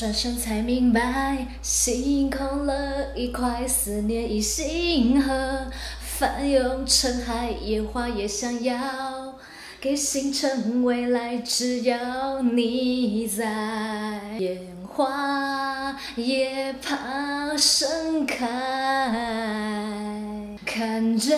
转身才明白，心空了一块，思念已星河，翻涌成海，烟花也想要给星辰未来，只要你在，烟花也怕盛开，看着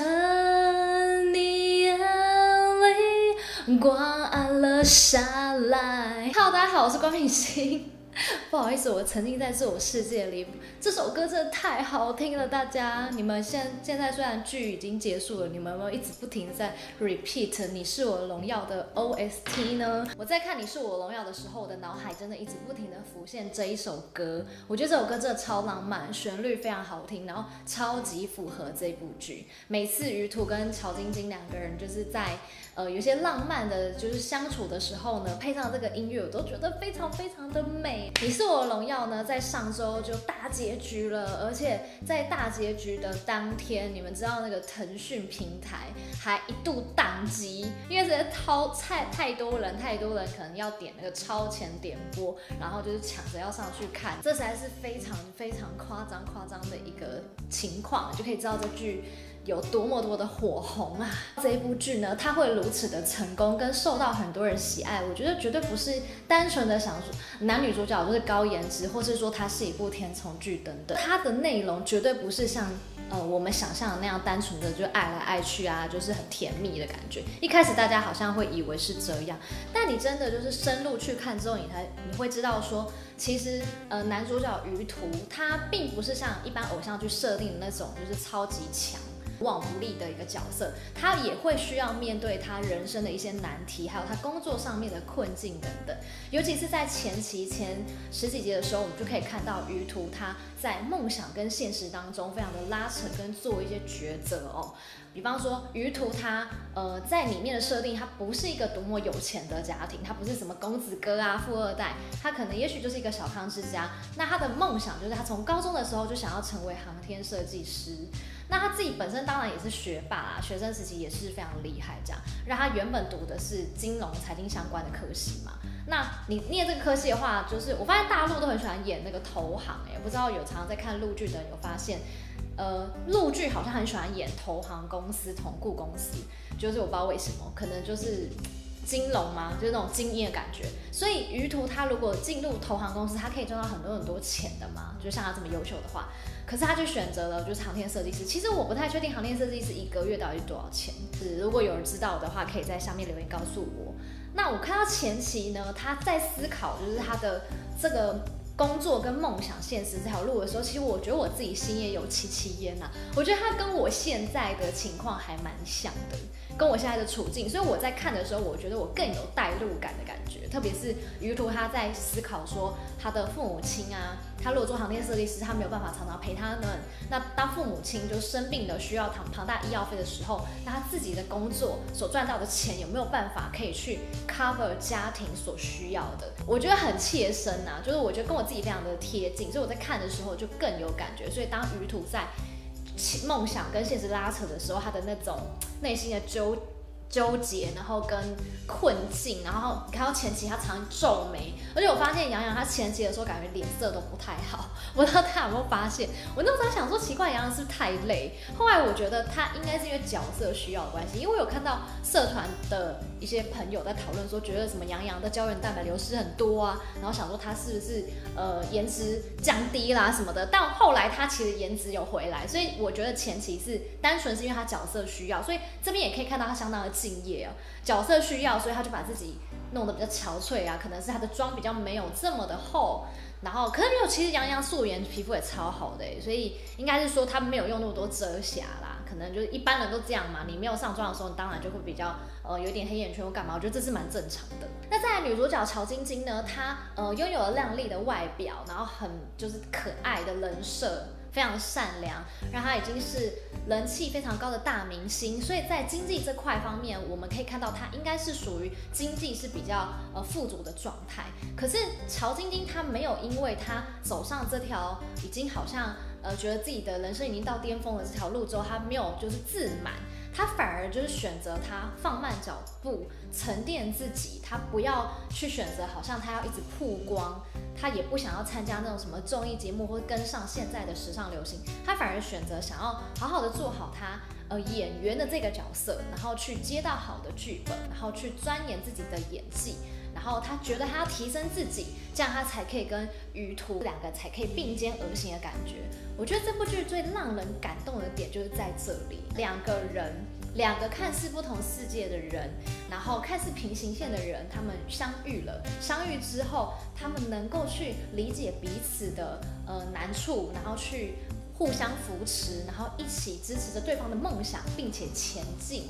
你眼里光暗了下来。Hello，大家好，我是官品心。不好意思，我沉浸在自我世界里。这首歌真的太好听了，大家，你们现现在虽然剧已经结束了，你们有没有一直不停在 repeat《你是我荣耀》的 OST 呢？我在看《你是我荣耀》的时候，我的脑海真的一直不停的浮现这一首歌。我觉得这首歌真的超浪漫，旋律非常好听，然后超级符合这部剧。每次于途跟乔晶晶两个人就是在呃有些浪漫的，就是相处的时候呢，配上这个音乐，我都觉得非常非常的美。你是我的荣耀呢，在上周就大结局了，而且在大结局的当天，你们知道那个腾讯平台还一度宕机，因为这些超太太多人，太多人可能要点那个超前点播，然后就是抢着要上去看，这实在是非常非常夸张夸张的一个情况，就可以知道这剧。有多么多的火红啊！这一部剧呢，它会如此的成功，跟受到很多人喜爱，我觉得绝对不是单纯的想说男女主角就是高颜值，或是说它是一部甜宠剧等等。它的内容绝对不是像呃我们想象的那样单纯的就爱来爱去啊，就是很甜蜜的感觉。一开始大家好像会以为是这样，但你真的就是深入去看之后，你才你会知道说，其实呃男主角于途他并不是像一般偶像剧设定的那种就是超级强。无往不利的一个角色，他也会需要面对他人生的一些难题，还有他工作上面的困境等等。尤其是在前期前十几集的时候，我们就可以看到于途他在梦想跟现实当中非常的拉扯跟做一些抉择哦。比方说于途他呃在里面的设定，他不是一个多么有钱的家庭，他不是什么公子哥啊富二代，他可能也许就是一个小康之家。那他的梦想就是他从高中的时候就想要成为航天设计师。那他自己本身当然也是学霸啦，学生时期也是非常厉害，这样让他原本读的是金融财经相关的科系嘛。那你念这个科系的话，就是我发现大陆都很喜欢演那个投行，哎，不知道有常常在看陆剧的人有发现，呃，陆剧好像很喜欢演投行公司、同顾公司，就是我不知道为什么，可能就是。金融吗？就是那种精英的感觉。所以于途他如果进入投行公司，他可以赚到很多很多钱的嘛。就像他这么优秀的话，可是他就选择了就是航天设计师。其实我不太确定航天设计师一个月到底多少钱。是如果有人知道的话，可以在下面留言告诉我。那我看到前期呢，他在思考就是他的这个工作跟梦想现实这条路的时候，其实我觉得我自己心也有戚戚焉呐。我觉得他跟我现在的情况还蛮像的。跟我现在的处境，所以我在看的时候，我觉得我更有代入感的感觉。特别是于途他在思考说，他的父母亲啊，他如果做航天设计师，他没有办法常常陪他们。那当父母亲就生病的需要庞庞大医药费的时候，那他自己的工作所赚到的钱有没有办法可以去 cover 家庭所需要的？我觉得很切身啊，就是我觉得跟我自己非常的贴近，所以我在看的时候就更有感觉。所以当于途在。梦想跟现实拉扯的时候，他的那种内心的纠纠结，然后跟困境，然后看到前期他常皱眉，而且我发现杨洋他前期的时候感觉脸色都不太好，我不知道他有没有发现。我那时候想说，奇怪，杨洋是不是太累？后来我觉得他应该是因为角色需要的关系，因为我有看到社团的一些朋友在讨论说，觉得什么杨洋的胶原蛋白流失很多啊，然后想说他是不是呃颜值降低啦什么的。但后来他其实颜值有回来，所以我觉得前期是单纯是因为他角色需要，所以这边也可以看到他相当的敬业哦，角色需要，所以他就把自己弄得比较憔悴啊，可能是他的妆比较没有这么的厚，然后可是没有，其实杨洋素颜皮肤也超好的，所以应该是说他没有用那么多遮瑕啦，可能就是一般人都这样嘛，你没有上妆的时候，你当然就会比较呃有点黑眼圈或干嘛，我觉得这是蛮正常的。那再来女主角乔晶晶呢，她呃拥有了靓丽的外表，然后很就是可爱的人设。非常善良，让他已经是人气非常高的大明星，所以在经济这块方面，我们可以看到他应该是属于经济是比较呃富足的状态。可是乔晶晶她没有，因为她走上这条已经好像呃觉得自己的人生已经到巅峰的这条路之后，她没有就是自满，她反而而就是选择他放慢脚步，沉淀自己，他不要去选择好像他要一直曝光，他也不想要参加那种什么综艺节目或跟上现在的时尚流行，他反而选择想要好好的做好他呃演员的这个角色，然后去接到好的剧本，然后去钻研自己的演技。然后他觉得他要提升自己，这样他才可以跟于途两个才可以并肩而行的感觉。我觉得这部剧最让人感动的点就是在这里，两个人，两个看似不同世界的人，然后看似平行线的人，他们相遇了，相遇之后，他们能够去理解彼此的呃难处，然后去。互相扶持，然后一起支持着对方的梦想，并且前进。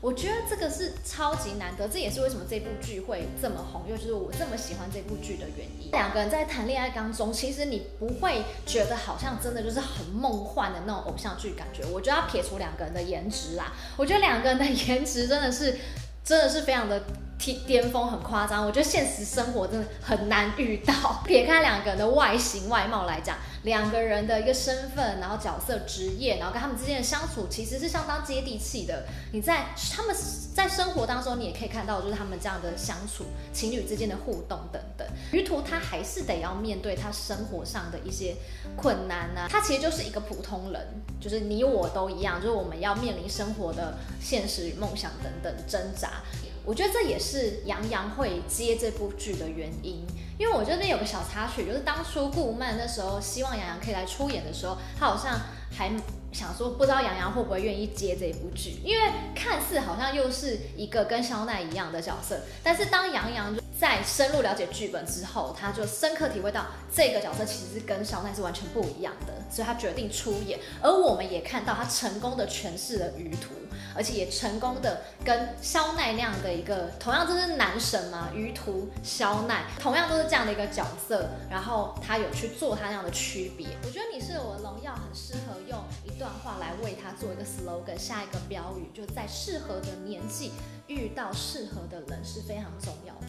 我觉得这个是超级难得，这也是为什么这部剧会这么红，又就是我这么喜欢这部剧的原因。两个人在谈恋爱当中，其实你不会觉得好像真的就是很梦幻的那种偶像剧感觉。我觉得要撇除两个人的颜值啦，我觉得两个人的颜值真的是，真的是非常的。巅峰很夸张，我觉得现实生活真的很难遇到。撇开两个人的外形外貌来讲，两个人的一个身份，然后角色、职业，然后跟他们之间的相处，其实是相当接地气的。你在他们在生活当中，你也可以看到，就是他们这样的相处，情侣之间的互动等等。于途他还是得要面对他生活上的一些困难啊，他其实就是一个普通人，就是你我都一样，就是我们要面临生活的现实与梦想等等挣扎。我觉得这也是杨洋会接这部剧的原因，因为我觉得那有个小插曲，就是当初顾漫那时候希望杨洋可以来出演的时候，他好像还想说不知道杨洋会不会愿意接这部剧，因为看似好像又是一个跟肖奈一样的角色，但是当杨洋在深入了解剧本之后，他就深刻体会到这个角色其实是跟肖奈是完全不一样的，所以他决定出演，而我们也看到他成功的诠释了余途。而且也成功的跟肖奈那样的一个，同样都是男神嘛，于途、肖奈，同样都是这样的一个角色，然后他有去做他那样的区别。我觉得你是我的荣耀，很适合用一段话来为他做一个 slogan，下一个标语，就在适合的年纪遇到适合的人是非常重要的。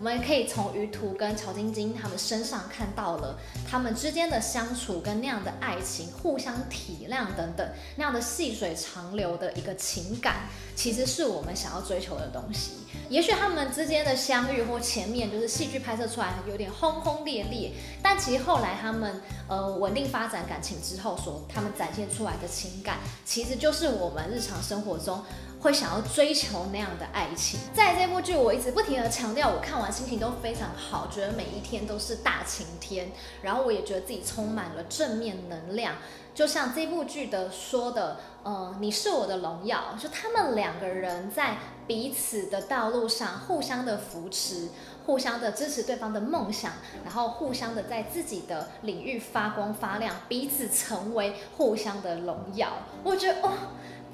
我们可以从于途跟乔晶晶他们身上看到了他们之间的相处跟那样的爱情，互相体谅等等，那样的细水长流的一个情感，其实是我们想要追求的东西。也许他们之间的相遇或前面就是戏剧拍摄出来有点轰轰烈烈，但其实后来他们呃稳定发展感情之后，所他们展现出来的情感，其实就是我们日常生活中。会想要追求那样的爱情，在这部剧我一直不停地强调，我看完心情都非常好，觉得每一天都是大晴天，然后我也觉得自己充满了正面能量，就像这部剧的说的，呃，你是我的荣耀，就他们两个人在彼此的道路上互相的扶持，互相的支持对方的梦想，然后互相的在自己的领域发光发亮，彼此成为互相的荣耀，我觉得哦。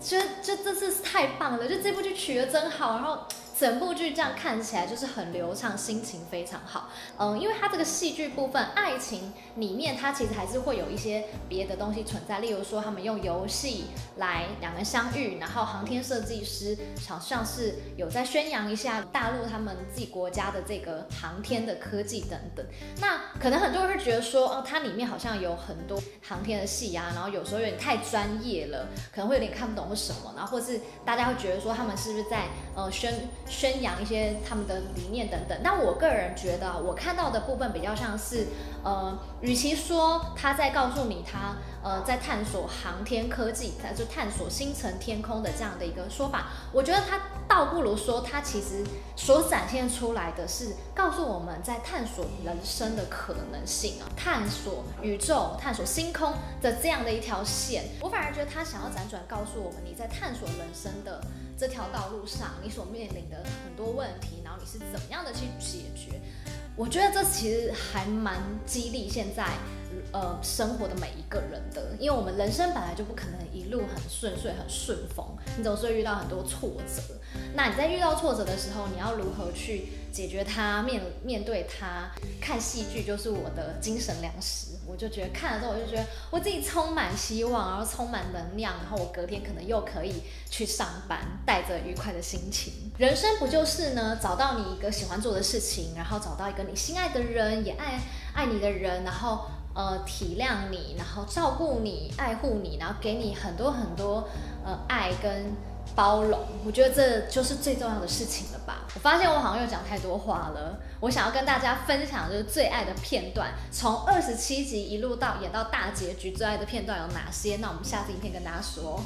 觉得这这次是太棒了，就这部剧取得真好，然后。整部剧这样看起来就是很流畅，心情非常好。嗯，因为它这个戏剧部分，爱情里面它其实还是会有一些别的东西存在，例如说他们用游戏来两个人相遇，然后航天设计师好像是有在宣扬一下大陆他们自己国家的这个航天的科技等等。那可能很多人会觉得说，哦，它里面好像有很多航天的戏啊，然后有时候有点太专业了，可能会有点看不懂或什么，然后或是大家会觉得说他们是不是在呃宣。宣扬一些他们的理念等等，但我个人觉得，我看到的部分比较像是，呃，与其说他在告诉你他，呃，在探索航天科技，在就探索星辰天空的这样的一个说法，我觉得他倒不如说他其实所展现出来的是告诉我们在探索人生的可能性啊，探索宇宙、探索星空的这样的一条线，我反而觉得他想要辗转告诉我们，你在探索人生的。这条道路上，你所面临的很多问题，然后你是怎么样的去解决？我觉得这其实还蛮激励现在呃生活的每一个人的，因为我们人生本来就不可能一路很顺遂、很顺风，你总是会遇到很多挫折。那你在遇到挫折的时候，你要如何去解决它？面面对它，看戏剧就是我的精神粮食。我就觉得看了之后，我就觉得我自己充满希望，然后充满能量，然后我隔天可能又可以去上班，带着愉快的心情。人生不就是呢？找到你一个喜欢做的事情，然后找到一个你心爱的人，也爱爱你的人，然后呃体谅你，然后照顾你，爱护你，然后给你很多很多呃爱跟包容，我觉得这就是最重要的事情了吧。我发现我好像又讲太多话了。我想要跟大家分享就是最爱的片段，从二十七集一路到演到大结局，最爱的片段有哪些？那我们下次影片跟大家说。